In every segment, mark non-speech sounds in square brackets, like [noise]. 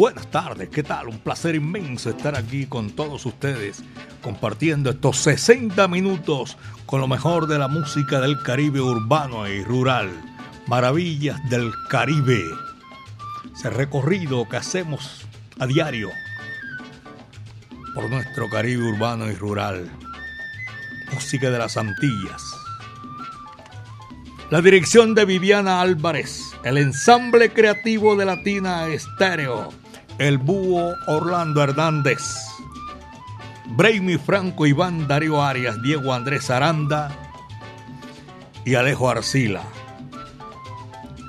Buenas tardes, ¿qué tal? Un placer inmenso estar aquí con todos ustedes, compartiendo estos 60 minutos con lo mejor de la música del Caribe urbano y rural. Maravillas del Caribe. Ese recorrido que hacemos a diario por nuestro Caribe urbano y rural. Música de las Antillas. La dirección de Viviana Álvarez el ensamble creativo de Latina Estéreo, el búho Orlando Hernández, Brainy Franco, Iván Darío Arias, Diego Andrés Aranda y Alejo Arcila.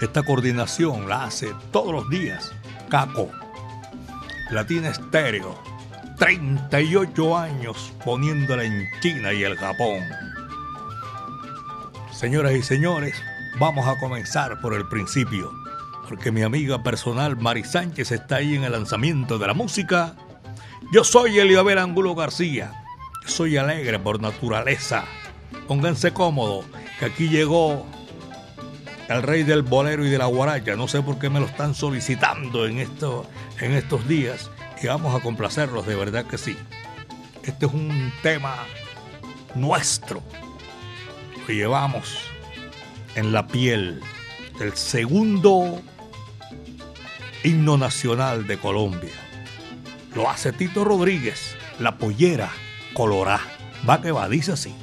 Esta coordinación la hace todos los días Caco, Latina Estéreo, 38 años poniéndola en China y el Japón. Señoras y señores, Vamos a comenzar por el principio, porque mi amiga personal Mari Sánchez está ahí en el lanzamiento de la música. Yo soy Eliabel Angulo García, soy alegre por naturaleza. Pónganse cómodos, que aquí llegó el rey del bolero y de la guaracha. No sé por qué me lo están solicitando en, esto, en estos días y vamos a complacerlos, de verdad que sí. Este es un tema nuestro. Lo llevamos en la piel del segundo himno nacional de Colombia. Lo hace Tito Rodríguez, la pollera colorá. Va que va, dice así.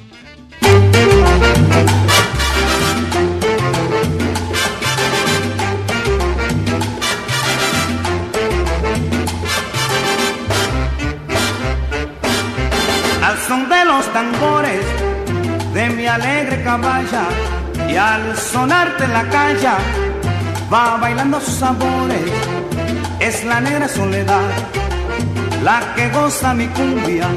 Al son de los tambores de mi alegre caballa y al sonarte la calla va bailando sus sabores. Es la negra soledad la que goza mi cumbia.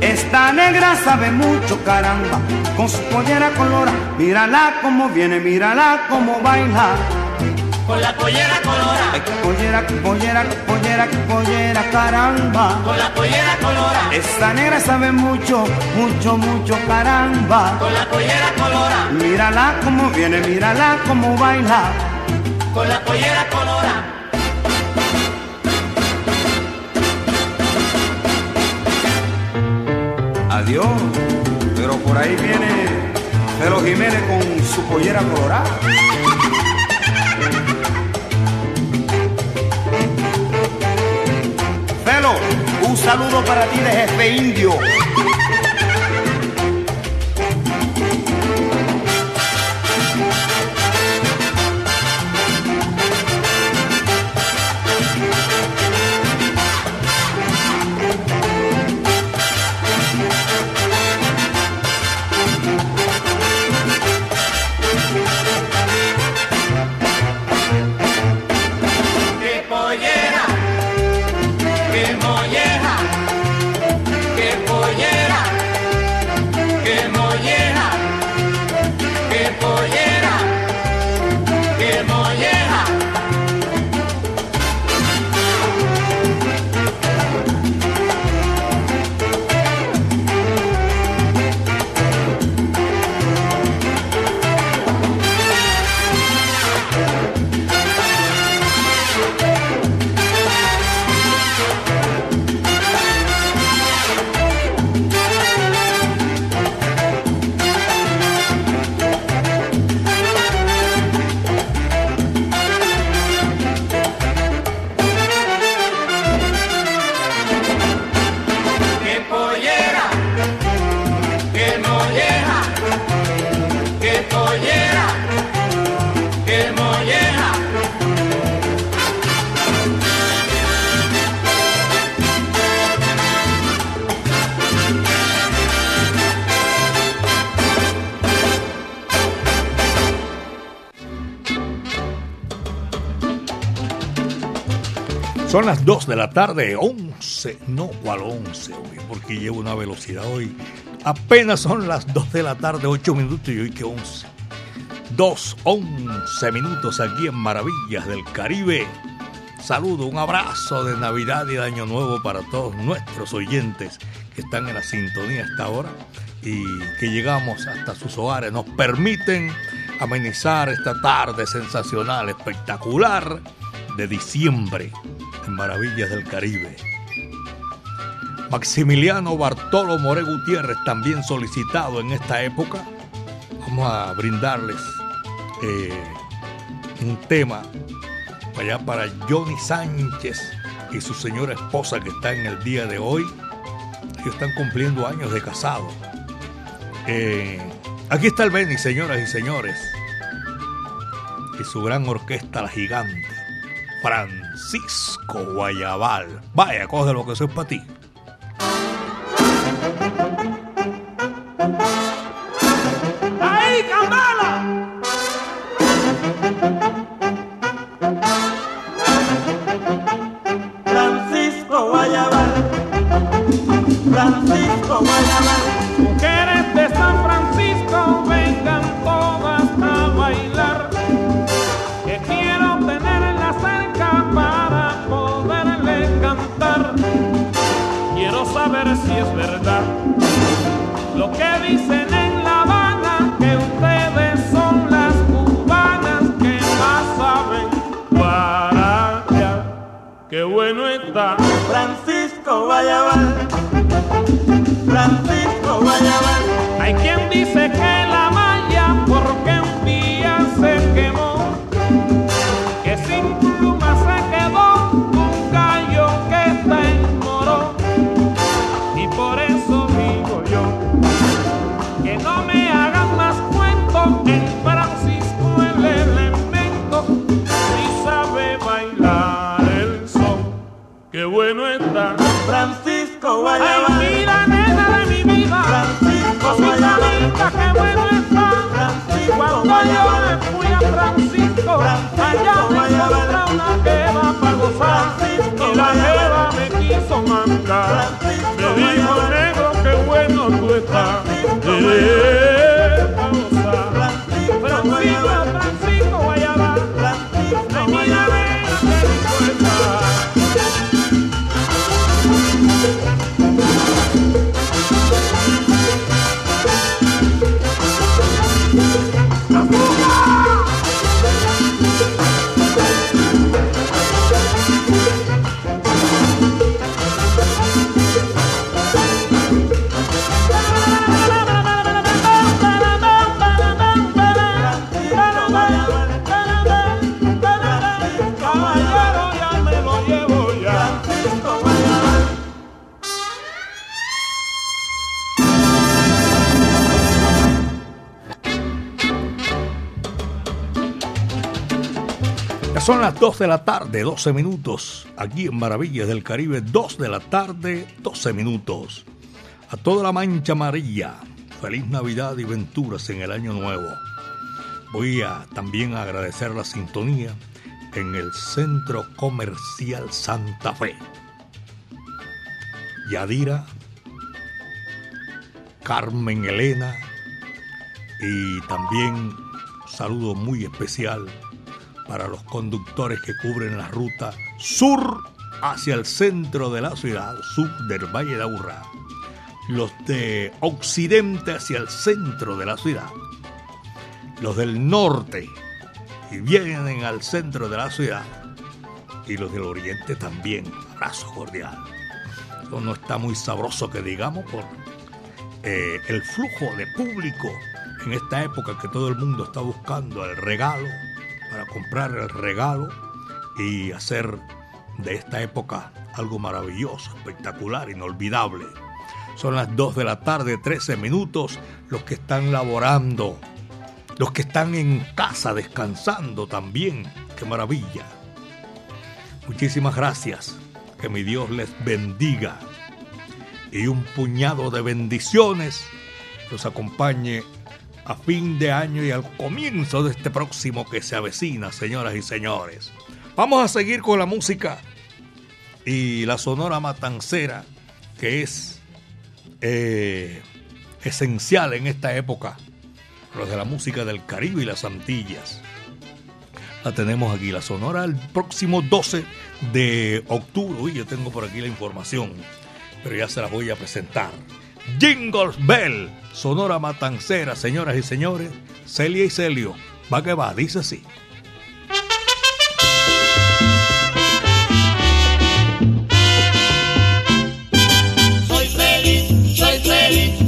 Esta negra sabe mucho, caramba, con su pollera colora. Mírala como viene, mírala como baila. Con la pollera colora. Ay, pollera, pollera, pollera, pollera, caramba. Con la pollera colora. Esta negra sabe mucho, mucho, mucho, caramba. Con la pollera colora. Mírala como viene, mírala como baila. Con la pollera colora. Adiós, pero por ahí viene Pedro Jiménez con su pollera colorada. Felo, un saludo para ti de jefe indio. Tarde, 11, no cual 11, porque llevo una velocidad hoy. Apenas son las 2 de la tarde, 8 minutos y hoy que 11. 2, 11 minutos aquí en Maravillas del Caribe. Saludo, un abrazo de Navidad y de Año Nuevo para todos nuestros oyentes que están en la sintonía hasta ahora y que llegamos hasta sus hogares. Nos permiten amenizar esta tarde sensacional, espectacular de diciembre en Maravillas del Caribe. Maximiliano Bartolo More Gutiérrez, también solicitado en esta época. Vamos a brindarles eh, un tema allá para Johnny Sánchez y su señora esposa que está en el día de hoy. Ellos están cumpliendo años de casado. Eh, aquí está el Beni, señoras y señores. Y su gran orquesta, la gigante. Francisco Guayabal. Vaya, coge lo que soy para ti. 2 de la tarde, 12 minutos. Aquí en Maravillas del Caribe, 2 de la tarde, 12 minutos. A toda la mancha amarilla, feliz Navidad y venturas en el año nuevo. Voy a también agradecer la sintonía en el Centro Comercial Santa Fe. Yadira, Carmen Elena y también saludo muy especial para los conductores que cubren la ruta sur hacia el centro de la ciudad, sur del Valle de Aburrá. Los de occidente hacia el centro de la ciudad. Los del norte y vienen al centro de la ciudad. Y los del oriente también. Abrazo cordial. Esto no está muy sabroso que digamos por eh, el flujo de público en esta época que todo el mundo está buscando el regalo para comprar el regalo y hacer de esta época algo maravilloso, espectacular, inolvidable. Son las 2 de la tarde, 13 minutos, los que están laborando, los que están en casa descansando también, qué maravilla. Muchísimas gracias, que mi Dios les bendiga y un puñado de bendiciones los acompañe a fin de año y al comienzo de este próximo que se avecina, señoras y señores. Vamos a seguir con la música y la Sonora Matancera, que es eh, esencial en esta época, los de la música del Caribe y las Antillas. La tenemos aquí, la Sonora, el próximo 12 de octubre. Uy, yo tengo por aquí la información, pero ya se las voy a presentar. Jingles Bell, Sonora Matancera, señoras y señores, Celia y Celio. Va que va, dice así. Soy feliz, soy feliz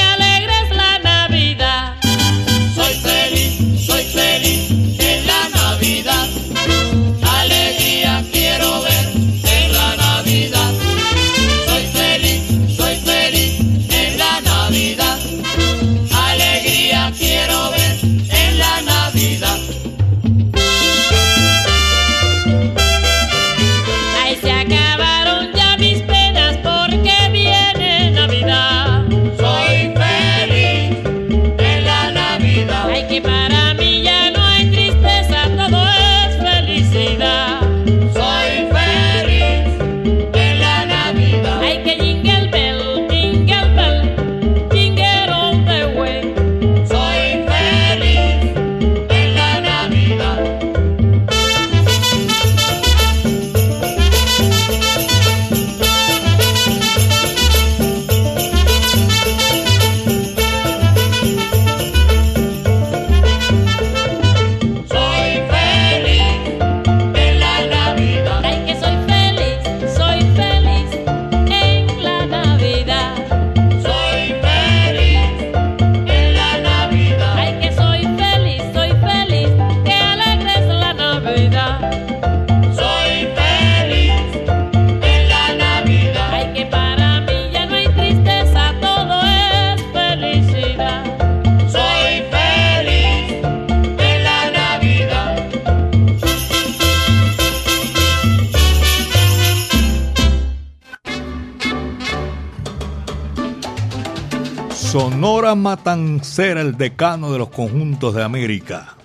Matancera, el decano de los conjuntos de América.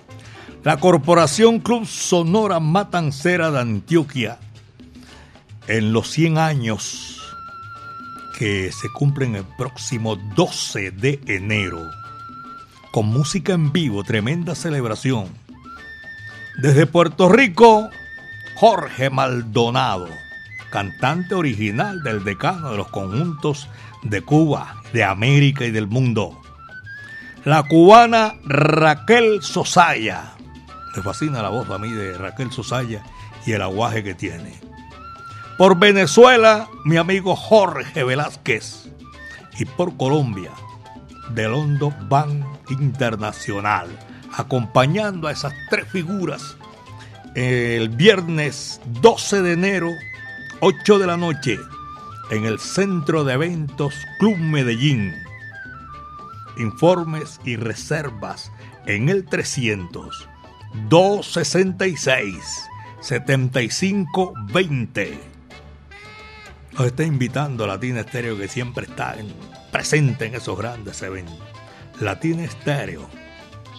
La Corporación Club Sonora Matancera de Antioquia, en los 100 años que se cumplen el próximo 12 de enero, con música en vivo, tremenda celebración. Desde Puerto Rico, Jorge Maldonado, cantante original del decano de los conjuntos de Cuba, de América y del mundo. La cubana Raquel Sosaya. Me fascina la voz a mí de Raquel Sosaya y el aguaje que tiene. Por Venezuela, mi amigo Jorge Velázquez. Y por Colombia, del Hondo Bank Internacional, acompañando a esas tres figuras el viernes 12 de enero, 8 de la noche, en el Centro de Eventos Club Medellín. Informes y reservas en el 300 266 7520. Nos está invitando Latina Estéreo que siempre está en- presente en esos grandes eventos. Latina Estéreo,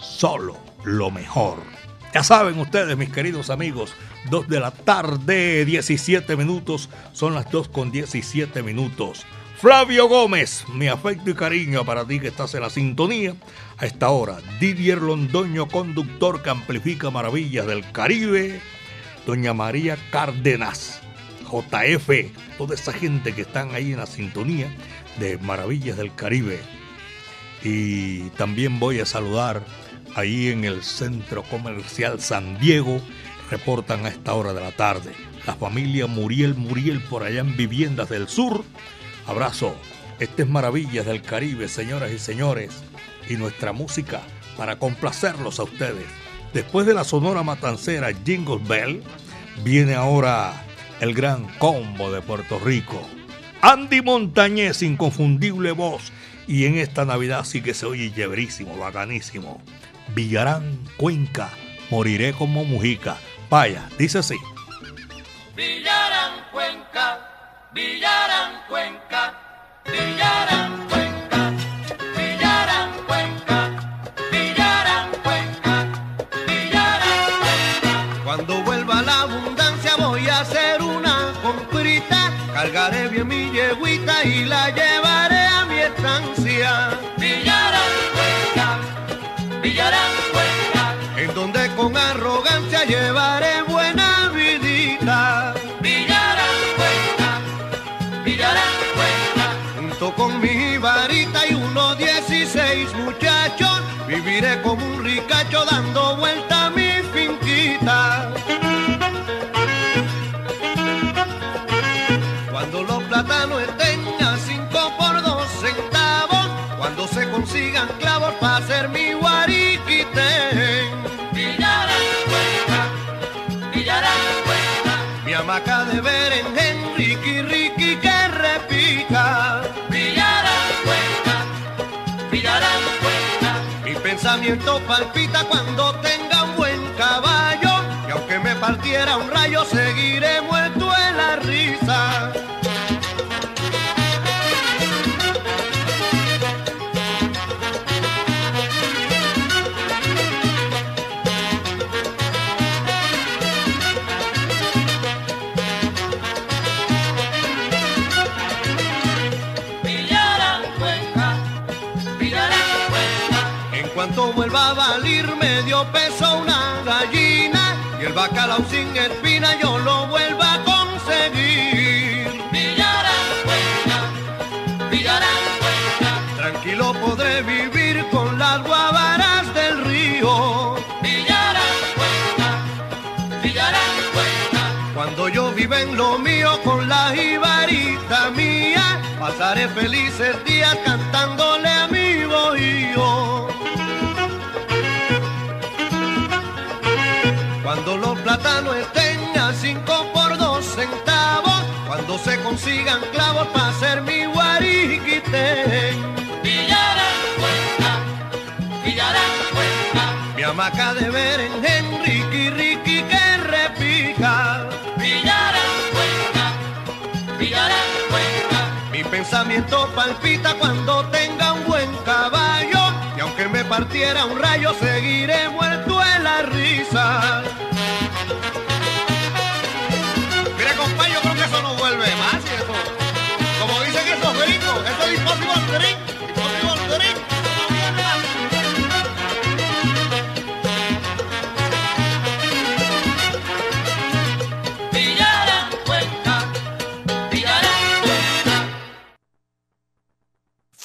solo lo mejor. Ya saben ustedes, mis queridos amigos, 2 de la tarde, 17 minutos, son las 2 con 17 minutos. Flavio Gómez, mi afecto y cariño para ti que estás en la sintonía. A esta hora, Didier Londoño, conductor que amplifica maravillas del Caribe. Doña María Cárdenas, JF, toda esa gente que están ahí en la sintonía de Maravillas del Caribe. Y también voy a saludar ahí en el Centro Comercial San Diego, reportan a esta hora de la tarde. La familia Muriel Muriel por allá en Viviendas del Sur. Abrazo. Este es Maravillas del Caribe, señoras y señores. Y nuestra música para complacerlos a ustedes. Después de la Sonora Matancera Jingle Bell, viene ahora el gran combo de Puerto Rico. Andy Montañez, inconfundible voz. Y en esta Navidad sí que se oye chéverísimo, bacanísimo. Villarán, Cuenca, moriré como Mujica. Vaya, dice así. Villarán Cuenca, Villarán Cuenca, Villarán Cuenca, Cuenca, Mi hamaca de ver en Ricky Ricky que repica. Villarán Cuenca, Villarán Cuenca. Mi pensamiento palpita cuando tenga un buen caballo. Y aunque me partiera un rayo, seguiré bacalao sin espina yo lo vuelva a conseguir. Villarán Cuenca, Villarán Tranquilo podré vivir con las guavaras del río. Villarán Cuenca, Villarán Cuando yo viva en lo mío con la jibarita mía, pasaré felices días cantándole a mi bohío. Cuando plátanos estén a cinco por dos centavos, cuando se consigan clavos para hacer mi guariquite. Villarán Cuenca, Villarán Cuenca, Mi hamaca de ver en Enrique Ricky que repica. Villarán Cuenca, Villarán Cuenca, Mi pensamiento palpita cuando tenga un buen caballo y aunque me partiera un rayo seguiré muerto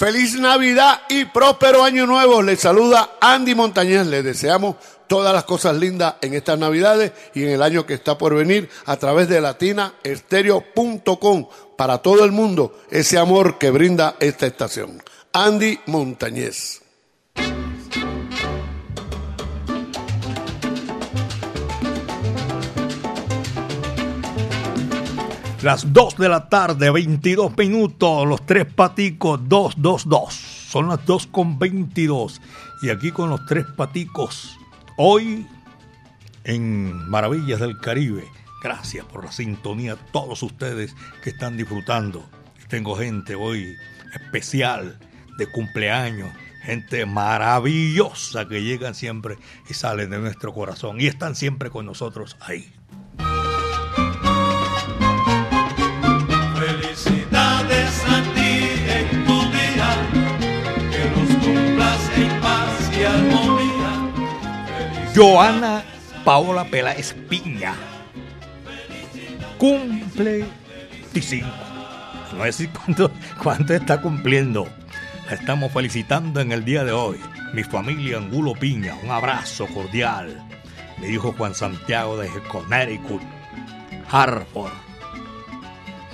Feliz Navidad y próspero año nuevo. Les saluda Andy Montañez. Les deseamos todas las cosas lindas en estas Navidades y en el año que está por venir a través de latinaestereo.com para todo el mundo ese amor que brinda esta estación. Andy Montañez. Las 2 de la tarde, 22 minutos, los tres paticos, 222. Son las 2 con 22. Y aquí con los tres paticos, hoy en Maravillas del Caribe. Gracias por la sintonía, todos ustedes que están disfrutando. Tengo gente hoy especial de cumpleaños, gente maravillosa que llegan siempre y salen de nuestro corazón y están siempre con nosotros ahí. Joana Paola Peláez Piña cumple 25. No si cuánto, está cumpliendo. La estamos felicitando en el día de hoy. Mi familia Angulo Piña, un abrazo cordial. Mi hijo Juan Santiago de Connecticut, Hartford.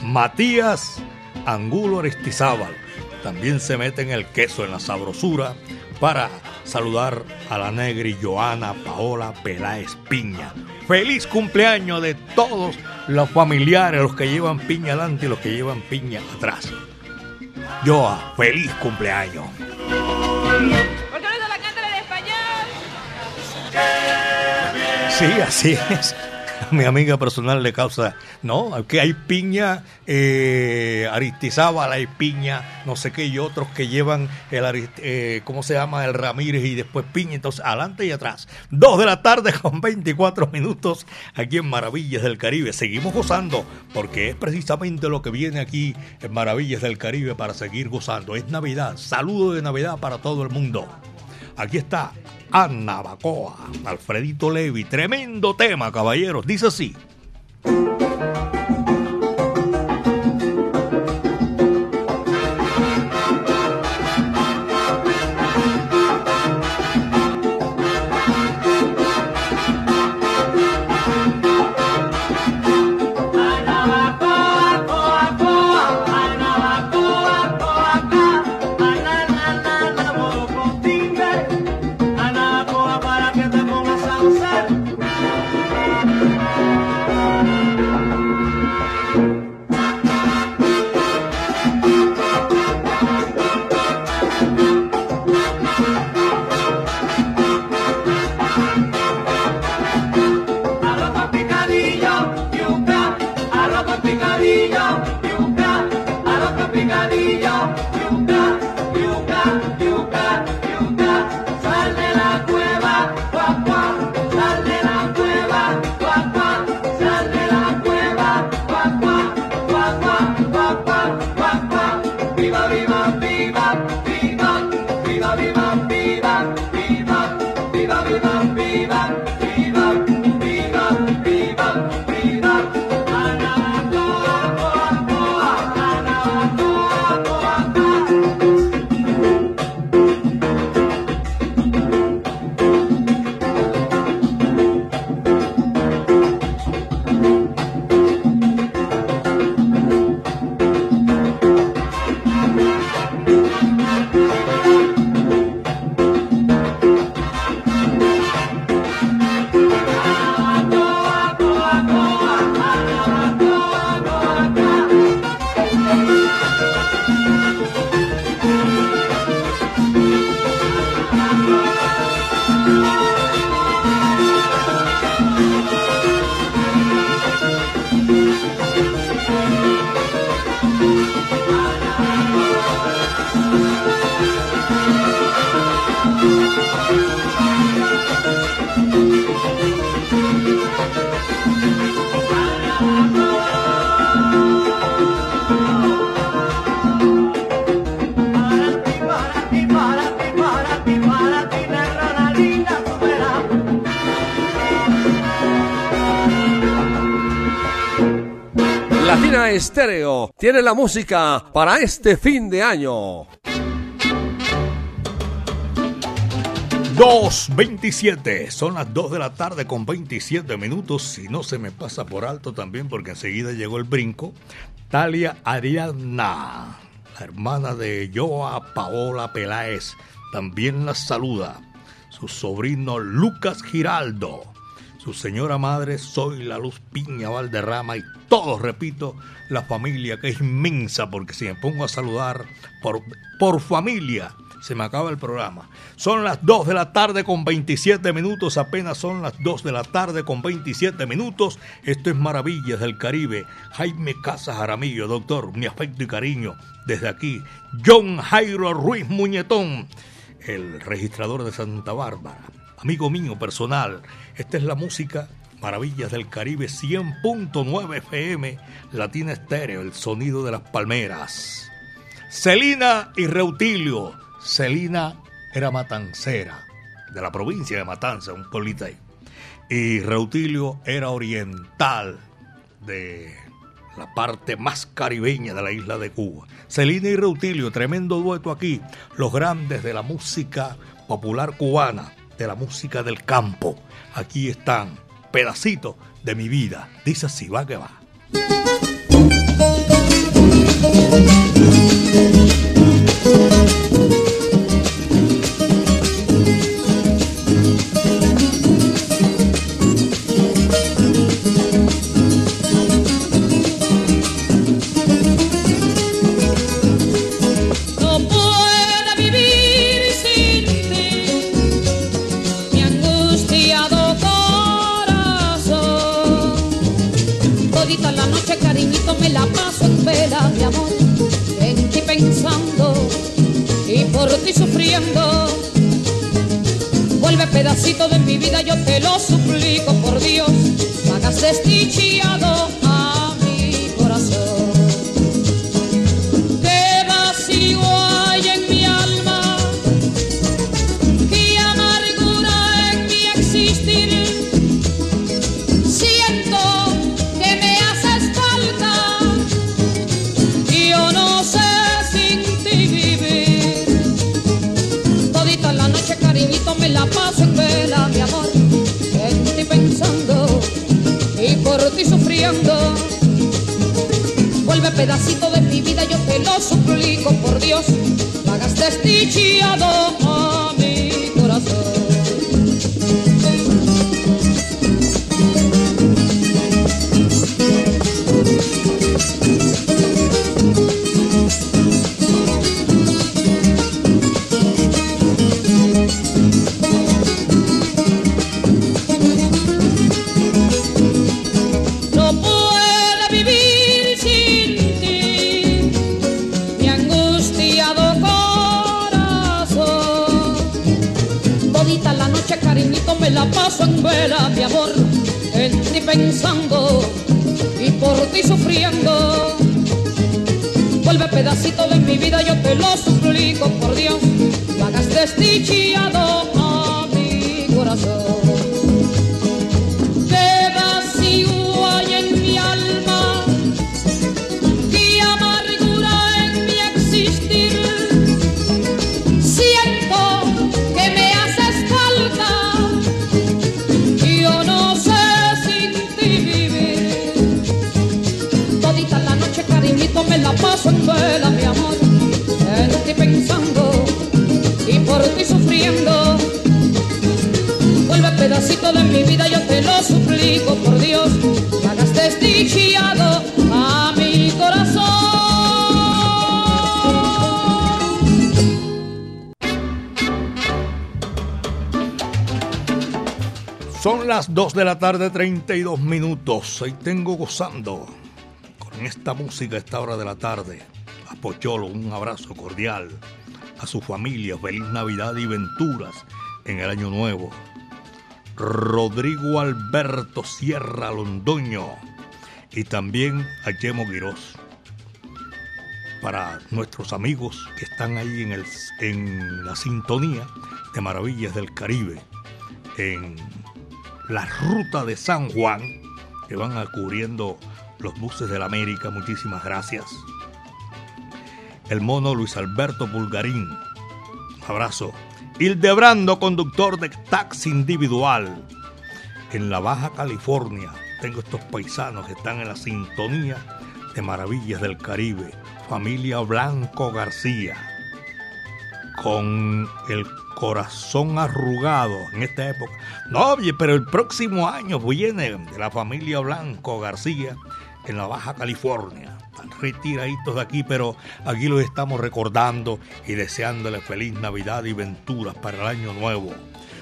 Matías Angulo Aristizábal también se mete en el queso, en la sabrosura, para saludar a la Negri Joana Paola Peláez Piña. Feliz cumpleaños de todos los familiares, los que llevan piña adelante y los que llevan piña atrás. Joa, feliz cumpleaños. ¿Por qué no se la en español? Sí, así es. [laughs] Mi amiga personal le causa, no, que hay piña, eh, Aristizábal, hay piña, no sé qué, y otros que llevan el, eh, ¿cómo se llama? El Ramírez y después piña, entonces adelante y atrás. Dos de la tarde con 24 minutos aquí en Maravillas del Caribe. Seguimos gozando porque es precisamente lo que viene aquí en Maravillas del Caribe para seguir gozando. Es Navidad, saludo de Navidad para todo el mundo. Aquí está Ana Bacoa, Alfredito Levi. Tremendo tema, caballeros. Dice así. La música para este fin de año. 2.27, son las 2 de la tarde con 27 minutos, si no se me pasa por alto también porque enseguida llegó el brinco. Talia Ariadna, la hermana de Joa Paola Peláez, también la saluda. Su sobrino Lucas Giraldo, su señora madre Soy la Luz Piña Valderrama y todos, repito, la familia que es inmensa porque si me pongo a saludar por, por familia, se me acaba el programa. Son las 2 de la tarde con 27 minutos, apenas son las 2 de la tarde con 27 minutos. Esto es Maravillas del Caribe. Jaime Casas Jaramillo, doctor, mi afecto y cariño. Desde aquí, John Jairo Ruiz Muñetón, el registrador de Santa Bárbara. Amigo mío personal, esta es la música Maravillas del Caribe 100.9 FM, Latina Estéreo, el sonido de las palmeras. Celina y Reutilio. Celina era matancera, de la provincia de Matanza, un pueblito ahí. Y Reutilio era oriental, de la parte más caribeña de la isla de Cuba. Celina y Reutilio, tremendo dueto aquí, los grandes de la música popular cubana, de la música del campo. Aquí están, pedacitos de mi vida. Dice así, va que va. Vela, mi amor, en ti pensando y por ti sufriendo. Vuelve pedacito de mi vida, yo te lo suplico, por Dios, hagas desdichado pedacito de mi vida, yo te lo suplico, por Dios, no hagas desdichado a mi corazón. Vida, yo te lo suplico, por Dios, no hagas desdichado las 2 de la tarde, 32 minutos. Ahí tengo gozando con esta música a esta hora de la tarde. A Pocholo, un abrazo cordial. A su familia, feliz Navidad y venturas en el Año Nuevo. Rodrigo Alberto Sierra Londoño y también a Yemo Guirós. Para nuestros amigos que están ahí en, el, en la sintonía de Maravillas del Caribe, en la ruta de San Juan, que van cubriendo los buses de la América. Muchísimas gracias. El mono Luis Alberto Bulgarín. Un abrazo. Hildebrando, conductor de taxi individual. En la Baja California tengo estos paisanos que están en la sintonía de Maravillas del Caribe. Familia Blanco García. Con el corazón arrugado en esta época. No, oye, pero el próximo año viene de la familia Blanco García en la Baja California. Están retiraditos de aquí, pero aquí los estamos recordando y deseándole feliz Navidad y venturas para el año nuevo.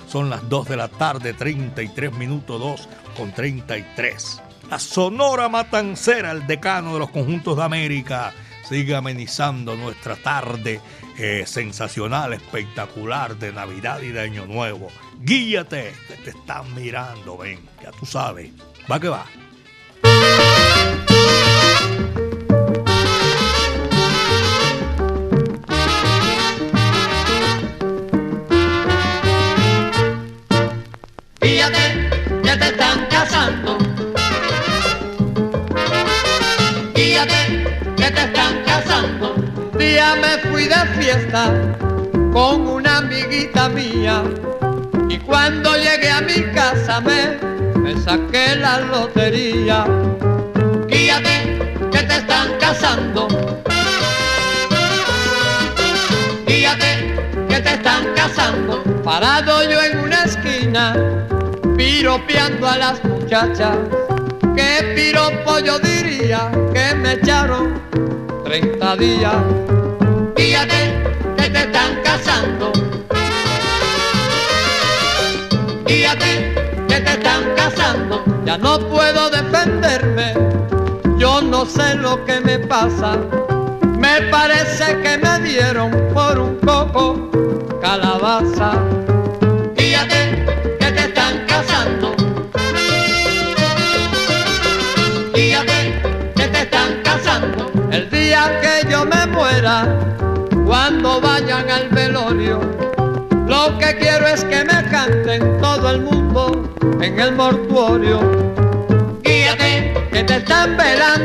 Son las 2 de la tarde, 33 minutos 2 con 33. La Sonora Matancera, el decano de los conjuntos de América, sigue amenizando nuestra tarde eh, sensacional, espectacular de Navidad y de Año Nuevo. Guíate, que te están mirando, ven, ya tú sabes. Va que va. Día me fui de fiesta con una amiguita mía y cuando llegué a mi casa me, saqué la lotería. Fíjate que te están casando. Fíjate que te están casando. Parado yo en una esquina, piropeando a las muchachas. ¿Qué piropo yo diría que me echaron 30 días? Están casando. Fíjate que te están casando. Ya no puedo defenderme, yo no sé lo que me pasa. Me parece que me dieron por un coco calabaza. Fíjate que te al velorio, lo que quiero es que me canten todo el mundo en el mortuorio. Guíate, que te están velando.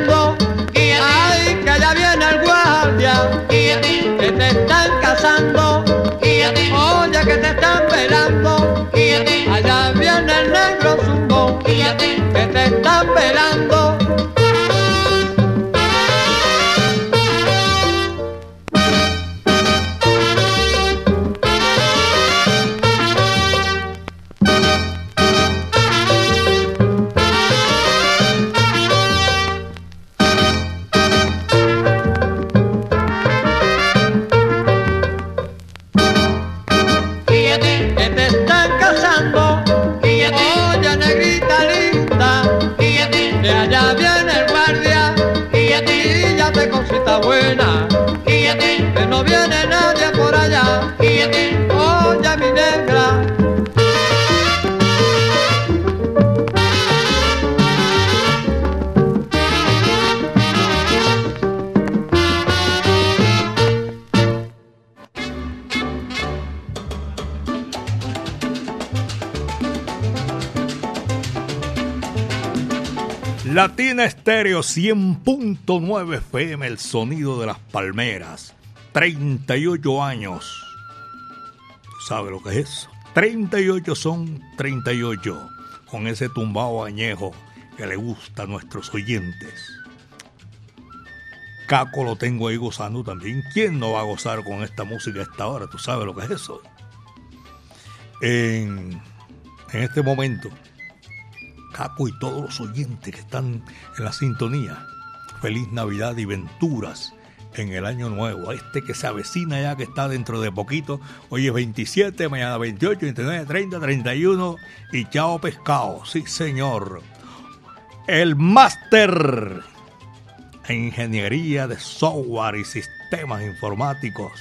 100.9 FM, el sonido de las palmeras. 38 años. ¿Tú sabes lo que es eso? 38 son 38. Con ese tumbado añejo que le gusta a nuestros oyentes. Caco lo tengo ahí gozando también. ¿Quién no va a gozar con esta música a esta hora? ¿Tú sabes lo que es eso? En, en este momento Caco y todos los oyentes que están en la sintonía. Feliz Navidad y venturas en el año nuevo. Este que se avecina ya, que está dentro de poquito. Hoy es 27, mañana 28, 29, 30, 31 y chao pescado. Sí, señor. El máster en ingeniería de software y sistemas informáticos.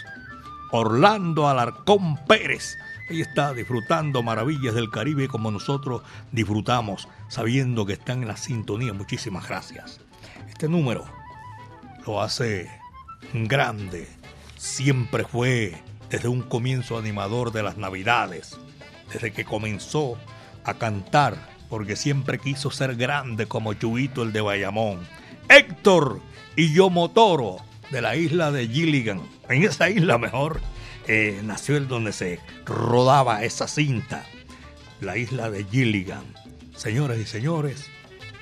Orlando Alarcón Pérez. Ahí está disfrutando maravillas del Caribe como nosotros disfrutamos, sabiendo que están en la sintonía. Muchísimas gracias. Este número lo hace grande. Siempre fue desde un comienzo animador de las Navidades, desde que comenzó a cantar, porque siempre quiso ser grande como Chubito el de Bayamón. Héctor y yo Motoro, de la isla de Gilligan. En esa isla mejor eh, nació el donde se rodaba esa cinta, la isla de Gilligan. Señoras y señores,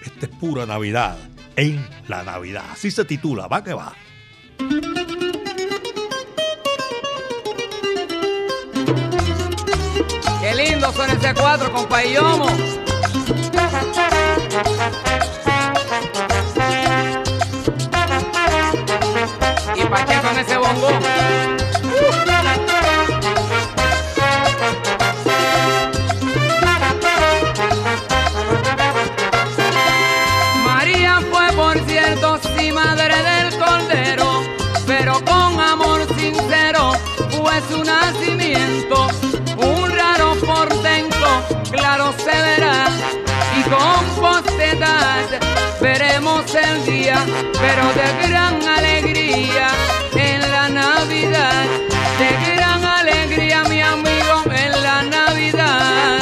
esta es pura Navidad en la Navidad. Así se titula, va que va. Qué lindo son ese cuatro, compa yomo. Y pa' qué con ese bongo. Con posteridad veremos el día, pero de gran alegría en la Navidad, de gran alegría, mi amigo, en la Navidad.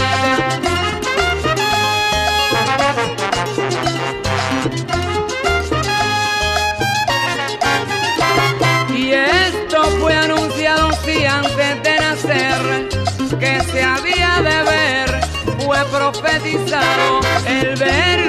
Y esto fue anunciado antes de nacer, que se había de ver, fue profetizado el verlo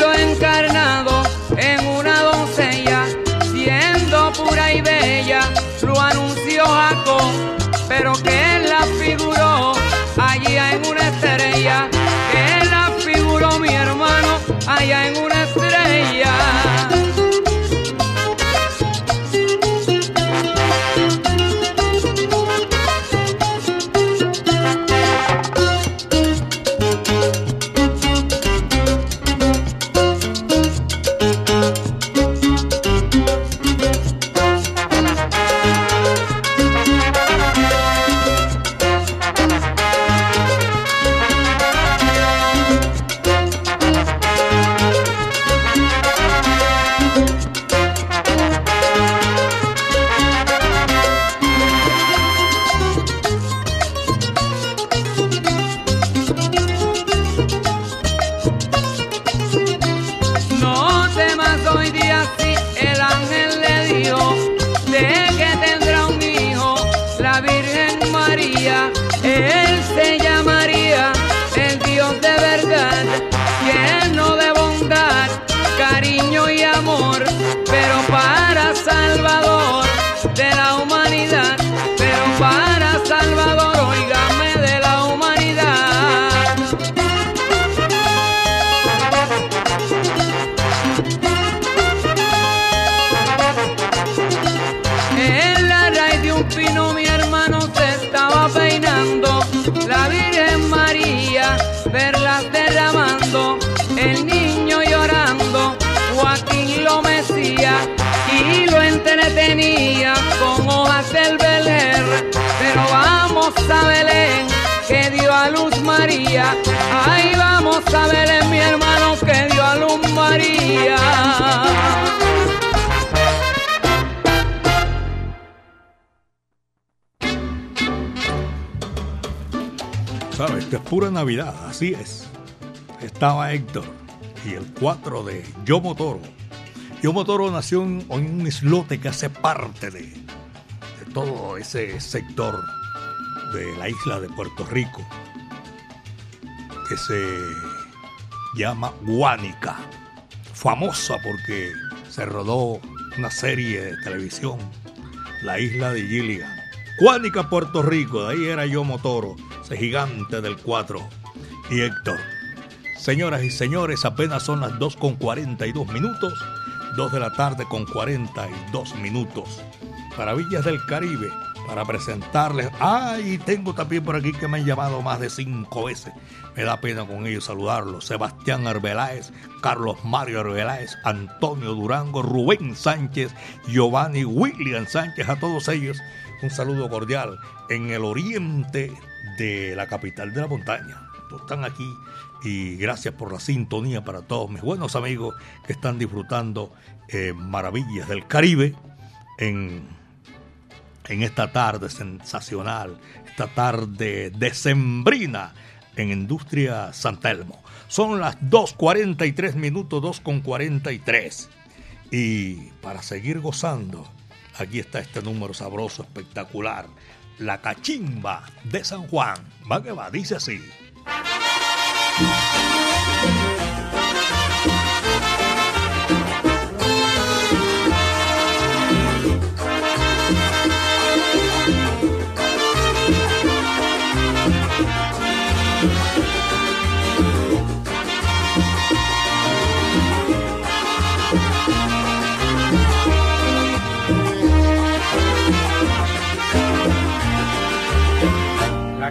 Ay, vamos a Belén, mi hermano, que dio a luz María. ¿Sabes? Esto es pura Navidad, así es. Estaba Héctor y el 4 de Yo Motoro. Yo Motoro nació en, en un islote que hace parte de todo ese sector de la isla de Puerto Rico que se llama Guánica. Famosa porque se rodó una serie de televisión, La isla de Gilligan. Guánica, Puerto Rico, de ahí era yo Motoro, ese gigante del 4. Y Héctor. Señoras y señores, apenas son las 2 con 42 minutos, 2 de la tarde con 42 minutos. Maravillas del Caribe, para presentarles. Ay, tengo también por aquí que me han llamado más de cinco veces. Me da pena con ellos saludarlos. Sebastián Arbeláez, Carlos Mario Arbeláez, Antonio Durango, Rubén Sánchez, Giovanni William Sánchez, a todos ellos un saludo cordial en el oriente de la capital de la montaña. Están aquí y gracias por la sintonía para todos mis buenos amigos que están disfrutando eh, maravillas del Caribe en, en esta tarde sensacional, esta tarde decembrina en Industria San Telmo. Son las 2.43 minutos, 2.43. Y para seguir gozando, aquí está este número sabroso, espectacular. La cachimba de San Juan. Va que va, dice así.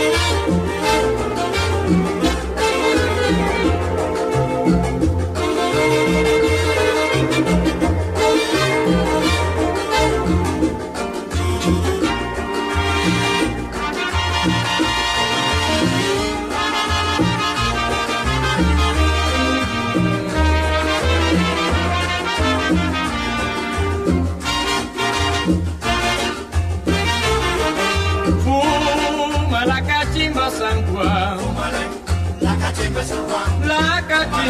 Fuma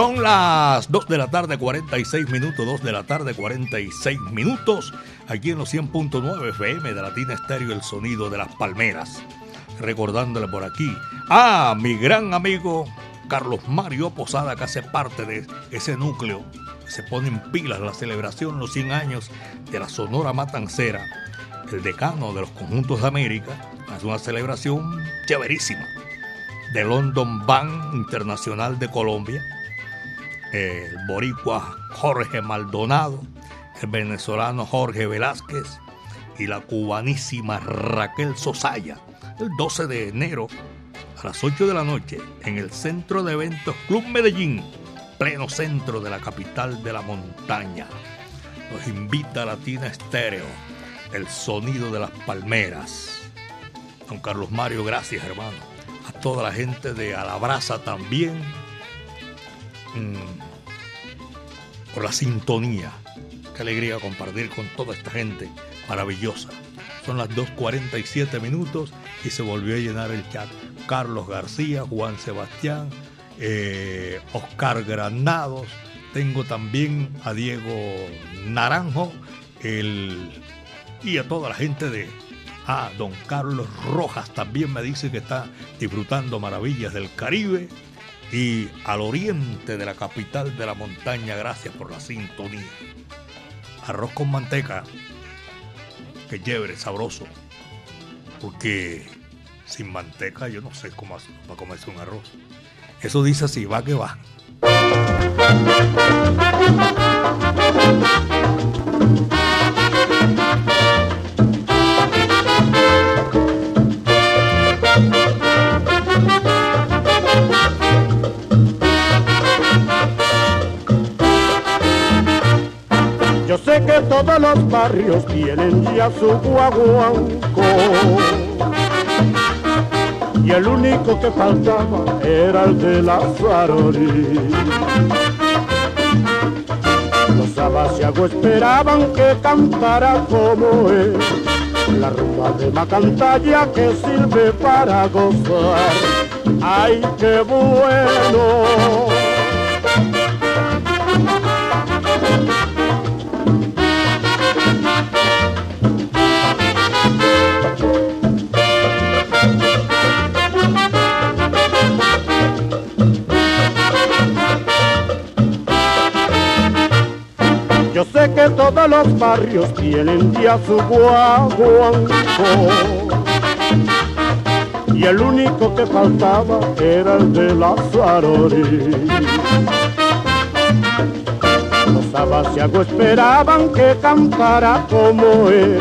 Son las 2 de la tarde, 46 minutos, 2 de la tarde, 46 minutos, aquí en los 100.9 FM de Latina Estéreo, el sonido de las palmeras. Recordándole por aquí a mi gran amigo Carlos Mario Posada, que hace parte de ese núcleo. Se pone en pilas la celebración, los 100 años de la Sonora Matancera, el decano de los conjuntos de América. Es una celebración chéverísima. De London Band Internacional de Colombia, el boricua Jorge Maldonado, el venezolano Jorge Velázquez y la cubanísima Raquel Sosaya, el 12 de enero a las 8 de la noche en el Centro de Eventos Club Medellín, pleno centro de la capital de la montaña. Nos invita Latina Estéreo, el sonido de las palmeras. Don Carlos Mario, gracias hermano. A toda la gente de Alabraza también. Mm, por la sintonía. Qué alegría compartir con toda esta gente maravillosa. Son las 2.47 minutos y se volvió a llenar el chat. Carlos García, Juan Sebastián, eh, Oscar Granados. Tengo también a Diego Naranjo el, y a toda la gente de... Ah, don Carlos Rojas también me dice que está disfrutando maravillas del Caribe y al oriente de la capital de la montaña. Gracias por la sintonía. Arroz con manteca, que chévere, sabroso. Porque sin manteca yo no sé cómo hacer para comerse un arroz. Eso dice así, va que va. Los barrios tienen ya su guaguanco. Y el único que faltaba era el de la Farori. Los abasiagos esperaban que cantara como él. La rumba de Macantalla que sirve para gozar. ¡Ay, qué bueno! Que todos los barrios tienen ya su guaguanco y el único que faltaba era el de la Farori. Los abasiagos esperaban que cantara como él,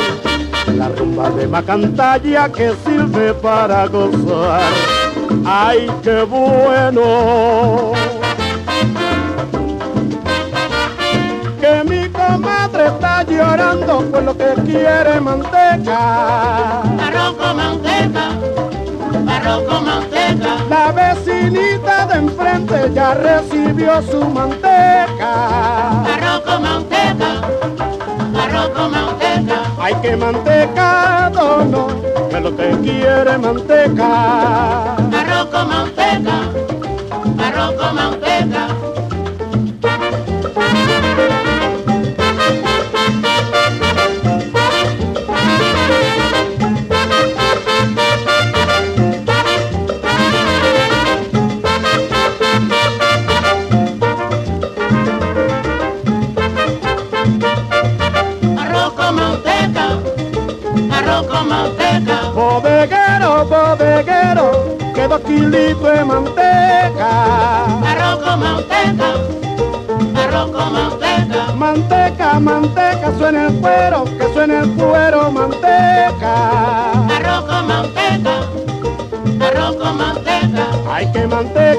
la rumba de Macantalla que sirve para gozar. ¡Ay, qué bueno! Está llorando por lo que quiere manteca. Arroz con manteca, arroz con manteca. La vecinita de enfrente ya recibió su manteca. Arroz con manteca, arroz con manteca. Hay que mantecado no, que lo que quiere manteca. Arroz con manteca, arroz con manteca. Manteca. Manteca, manteca, suena el cuero, que suena el cuero, manteca. Arroz con manteca, arroz con manteca. Hay que mantecado,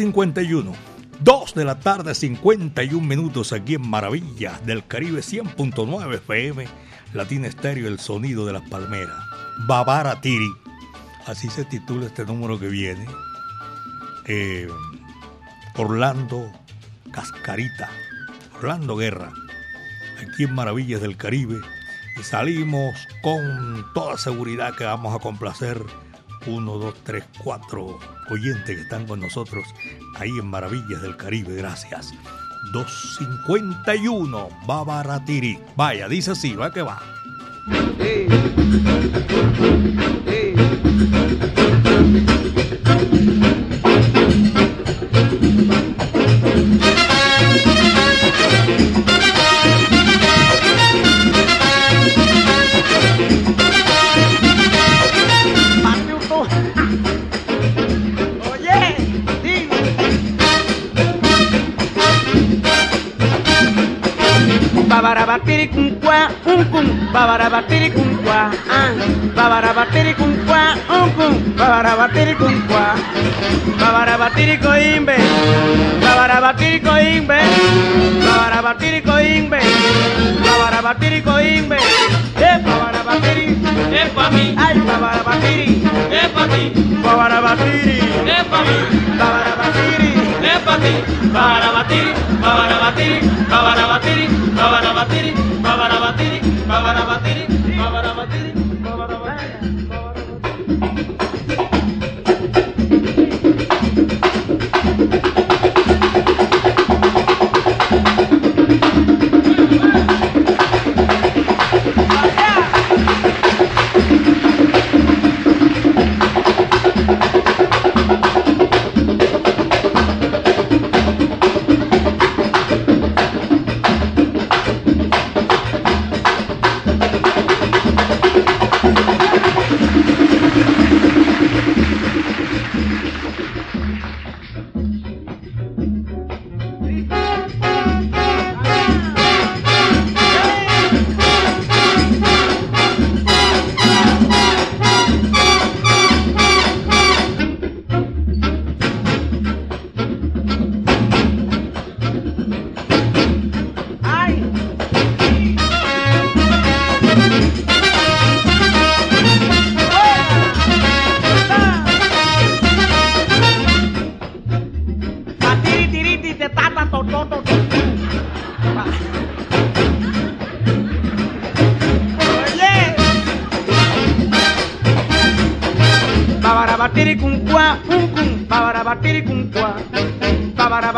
...251... 2 de la tarde, 51 minutos aquí en Maravillas del Caribe 100.9 FM, Latina Estéreo, el sonido de las palmeras. Babara Tiri, así se titula este número que viene. Eh, Orlando Cascarita, Orlando Guerra, aquí en Maravillas del Caribe. Y salimos con toda seguridad que vamos a complacer uno, dos, tres, cuatro oyentes que están con nosotros ahí en Maravillas del Caribe. Gracias. 251 Babaratiri. Vaya, dice así, va que va. Matuto. Cum qua, babarabatiri coimbe, babarabatiri coimbe, babarabatiri coimbe, babarabatiri coimbe, eh, babarabatiri, Es pa' mí, ay, babarabatiri, es pa' ti, babarabatiri, es pa' mí, babarabatiri. Es pa' ti. Para batir, para batir, para batir,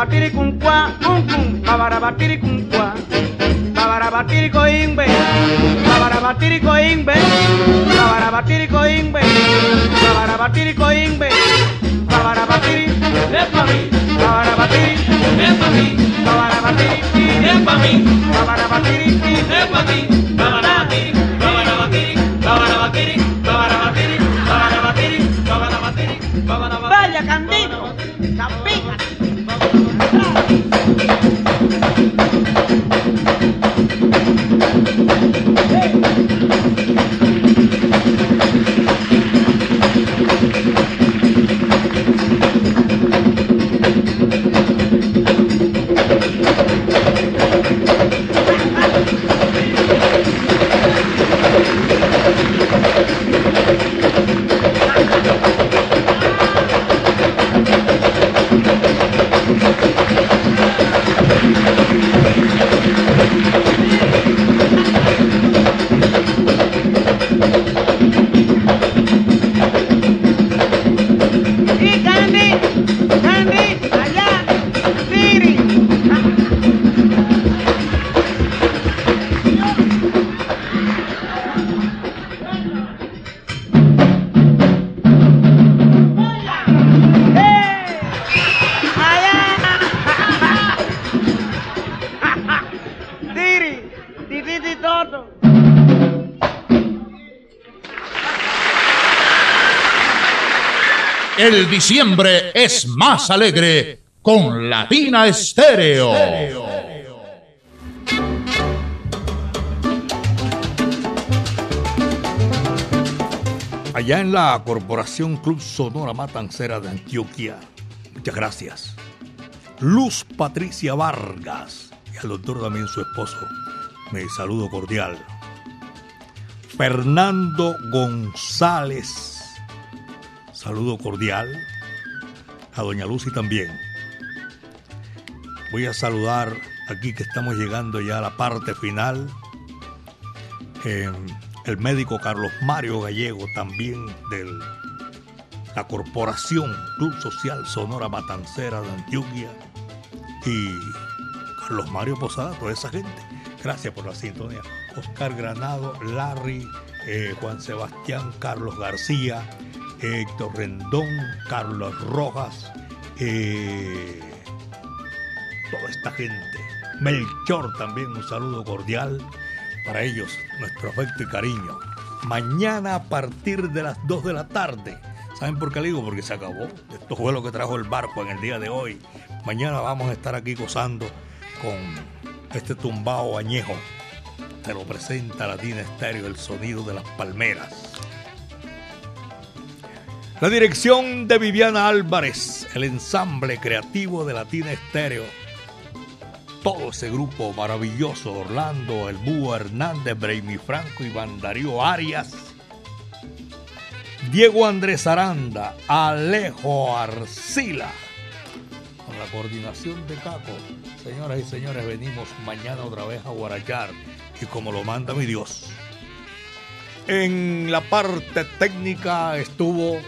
Babarabatiri cum qua, un cum, babarabatiri cum qua. Babarabatiri coimbe, babarabatiri coimbe, babarabatiri coimbe, babarabatiri coimbe, babarabatiri, Es pa' mí, babarabatiri. es pa' mí, Babarabatiri, es mí, es ti. El diciembre es más alegre con Latina Estéreo. Allá en la Corporación Club Sonora Matancera de Antioquia. Muchas gracias. Luz Patricia Vargas y al doctor también su esposo. Mi saludo cordial. Fernando González. Saludo cordial. A doña Lucy también. Voy a saludar aquí que estamos llegando ya a la parte final. Eh, el médico Carlos Mario Gallego, también de la Corporación Club Social Sonora Matancera de Antioquia. Y Carlos Mario Posada, toda esa gente. Gracias por la sintonía. Oscar Granado, Larry, eh, Juan Sebastián, Carlos García, Héctor Rendón, Carlos Rojas, eh, toda esta gente. Melchor también, un saludo cordial para ellos, nuestro afecto y cariño. Mañana a partir de las 2 de la tarde. ¿Saben por qué le digo? Porque se acabó. Esto fue lo que trajo el barco en el día de hoy. Mañana vamos a estar aquí gozando con este tumbao añejo. Te lo presenta Latina Estéreo, el sonido de las palmeras. La dirección de Viviana Álvarez, el ensamble creativo de Latina Estéreo. Todo ese grupo maravilloso, Orlando, El Búho Hernández, Braimi Franco, Iván Darío Arias, Diego Andrés Aranda, Alejo Arcila. Con la coordinación de Caco, señoras y señores, venimos mañana otra vez a Guarachar y como lo manda mi Dios. En la parte técnica estuvo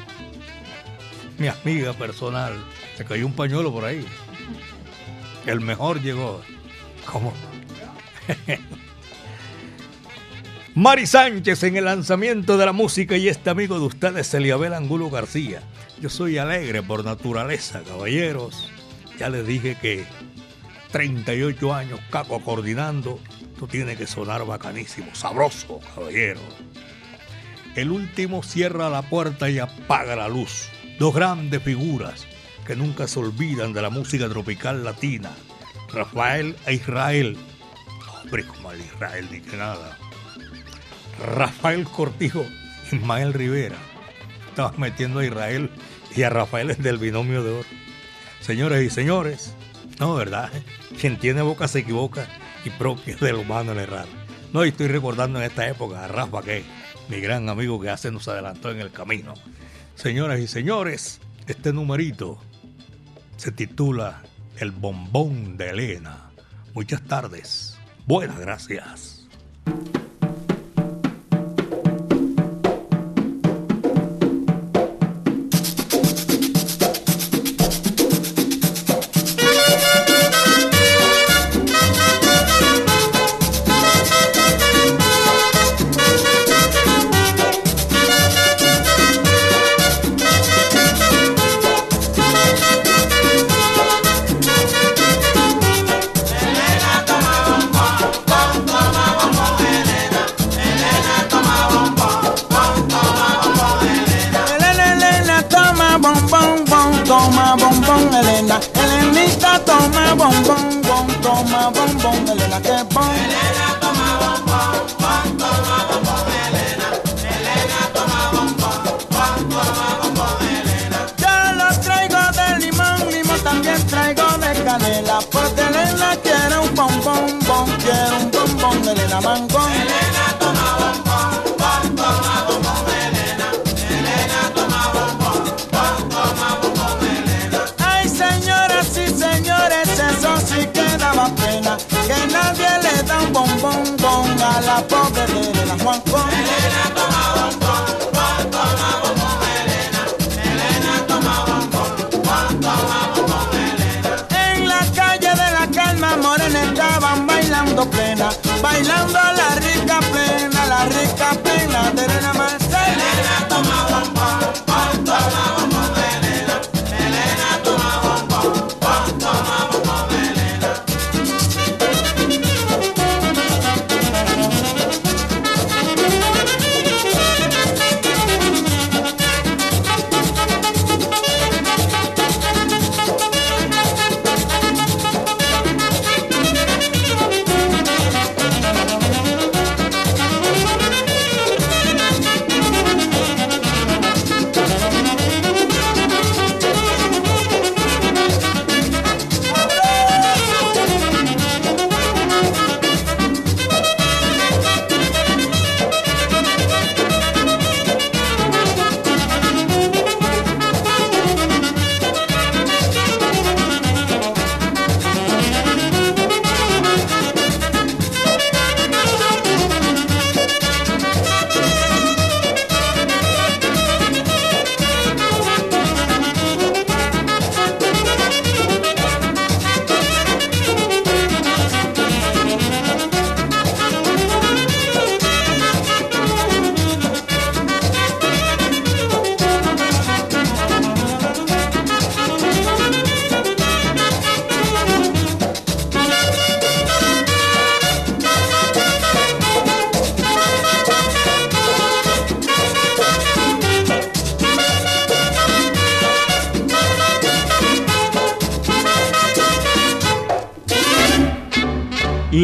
mi amiga personal. Se cayó un pañuelo por ahí. El mejor llegó. ¿Cómo? [laughs] Mari Sánchez en el lanzamiento de la música y este amigo de ustedes, Eliabel Angulo García. Yo soy alegre por naturaleza, caballeros. Ya les dije que 38 años, caco coordinando, esto tiene que sonar bacanísimo, sabroso, caballero. El último cierra la puerta y apaga la luz. Dos grandes figuras que nunca se olvidan de la música tropical latina. Rafael e Israel. Hombre, como el Israel, ni que nada. Rafael Cortijo, Ismael Rivera. Estabas metiendo a Israel y a Rafael del binomio de oro. Señores y señores, no, ¿verdad? Quien tiene boca se equivoca y propio es del humano el errar. No, y estoy recordando en esta época a Rafa, que mi gran amigo que hace nos adelantó en el camino. Señoras y señores, este numerito se titula El bombón de Elena. Muchas tardes. Buenas gracias.